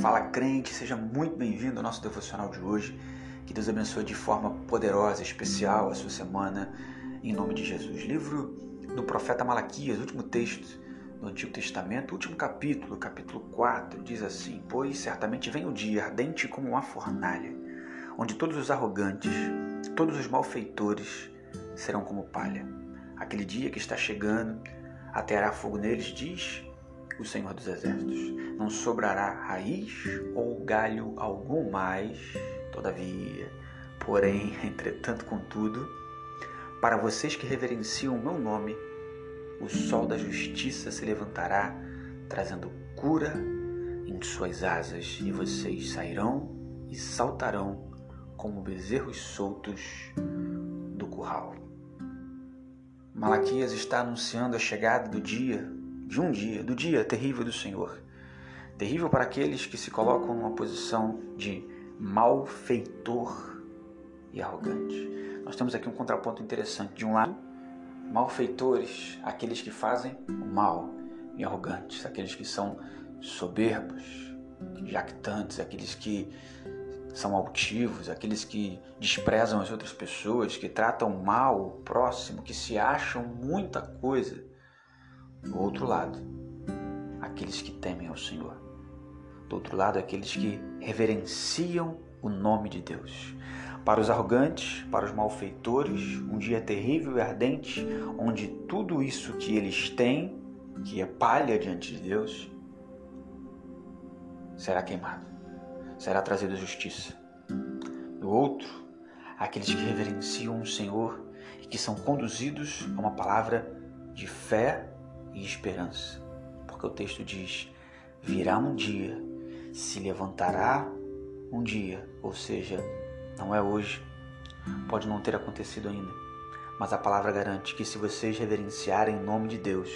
Fala crente, seja muito bem-vindo ao nosso devocional de hoje. Que Deus abençoe de forma poderosa, especial a sua semana, em nome de Jesus. Livro do profeta Malaquias, último texto do Antigo Testamento, último capítulo, capítulo 4, diz assim: Pois certamente vem o dia ardente como uma fornalha, onde todos os arrogantes, todos os malfeitores serão como palha. Aquele dia que está chegando, ateará fogo neles, diz o Senhor dos Exércitos. Não sobrará raiz ou galho algum mais, todavia, porém, entretanto, contudo, para vocês que reverenciam o meu nome, o sol da justiça se levantará, trazendo cura em suas asas, e vocês sairão e saltarão como bezerros soltos do curral. Malaquias está anunciando a chegada do dia de um dia, do dia terrível do Senhor. Terrível para aqueles que se colocam numa posição de malfeitor e arrogante. Nós temos aqui um contraponto interessante. De um lado, malfeitores, aqueles que fazem o mal, e arrogantes, aqueles que são soberbos, jactantes, aqueles que são altivos, aqueles que desprezam as outras pessoas, que tratam mal o próximo, que se acham muita coisa do outro lado, aqueles que temem ao Senhor. Do outro lado, aqueles que reverenciam o nome de Deus. Para os arrogantes, para os malfeitores, um dia terrível e ardente, onde tudo isso que eles têm, que é palha diante de Deus, será queimado, será trazido justiça. Do outro, aqueles que reverenciam o Senhor e que são conduzidos a uma palavra de fé e esperança. Porque o texto diz: virá um dia, se levantará um dia, ou seja, não é hoje, pode não ter acontecido ainda, mas a palavra garante que se vocês reverenciarem o nome de Deus,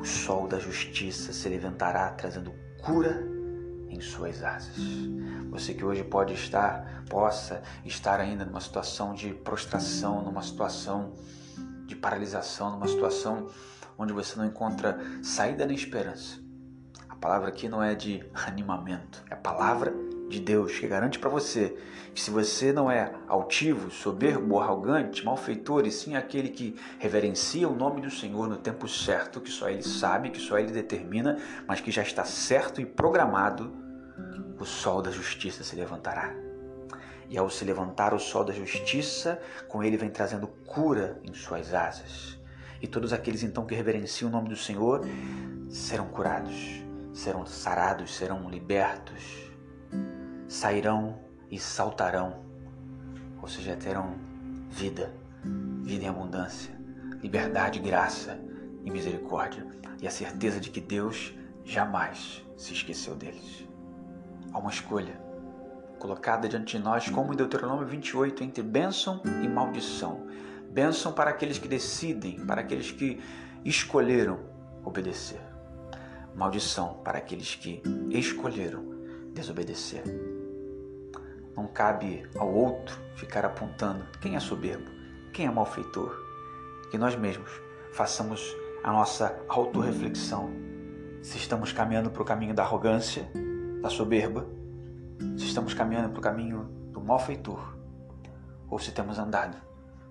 o sol da justiça se levantará trazendo cura em suas asas. Você que hoje pode estar, possa estar ainda numa situação de prostração, numa situação de paralisação, numa situação onde você não encontra saída nem esperança. A palavra aqui não é de animamento, é a palavra de Deus que garante para você que se você não é altivo, soberbo, arrogante, malfeitor, e sim aquele que reverencia o nome do Senhor no tempo certo, que só ele sabe, que só ele determina, mas que já está certo e programado, o sol da justiça se levantará. E ao se levantar o sol da justiça, com ele vem trazendo cura em suas asas. E todos aqueles então que reverenciam o nome do Senhor serão curados, serão sarados, serão libertos, sairão e saltarão, ou seja, terão vida, vida em abundância, liberdade, graça e misericórdia, e a certeza de que Deus jamais se esqueceu deles. Há uma escolha colocada diante de nós, como em Deuteronômio 28, entre bênção e maldição. Bênção para aqueles que decidem, para aqueles que escolheram obedecer. Maldição para aqueles que escolheram desobedecer. Não cabe ao outro ficar apontando quem é soberbo, quem é malfeitor. Que nós mesmos façamos a nossa autorreflexão. Se estamos caminhando para o caminho da arrogância, da soberba, se estamos caminhando para o caminho do malfeitor, ou se temos andado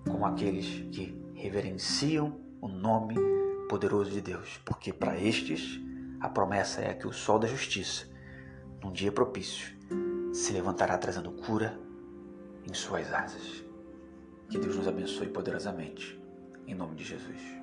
como aqueles que reverenciam o nome poderoso de Deus, porque para estes a promessa é que o sol da justiça, num dia propício, se levantará trazendo cura em suas asas. Que Deus nos abençoe poderosamente, em nome de Jesus.